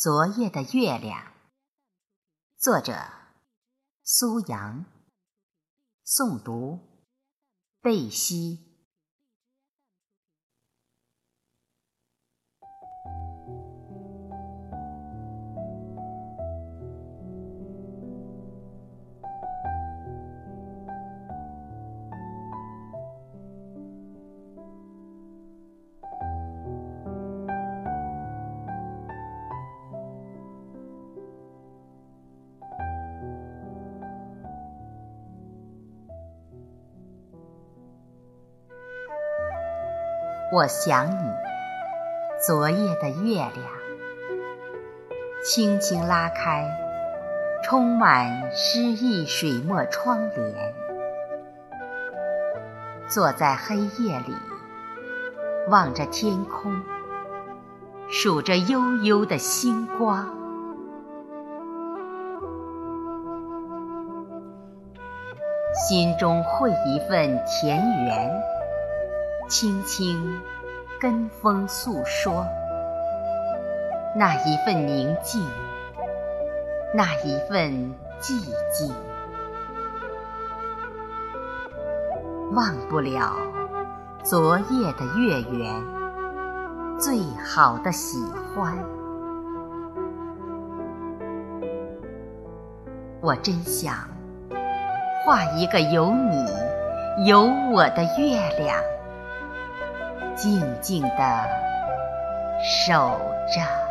昨夜的月亮，作者苏阳，诵读贝西。我想你，昨夜的月亮，轻轻拉开充满诗意水墨窗帘，坐在黑夜里，望着天空，数着悠悠的星光，心中绘一份田园。轻轻跟风诉说，那一份宁静，那一份寂静，忘不了昨夜的月圆，最好的喜欢。我真想画一个有你有我的月亮。静静地守着。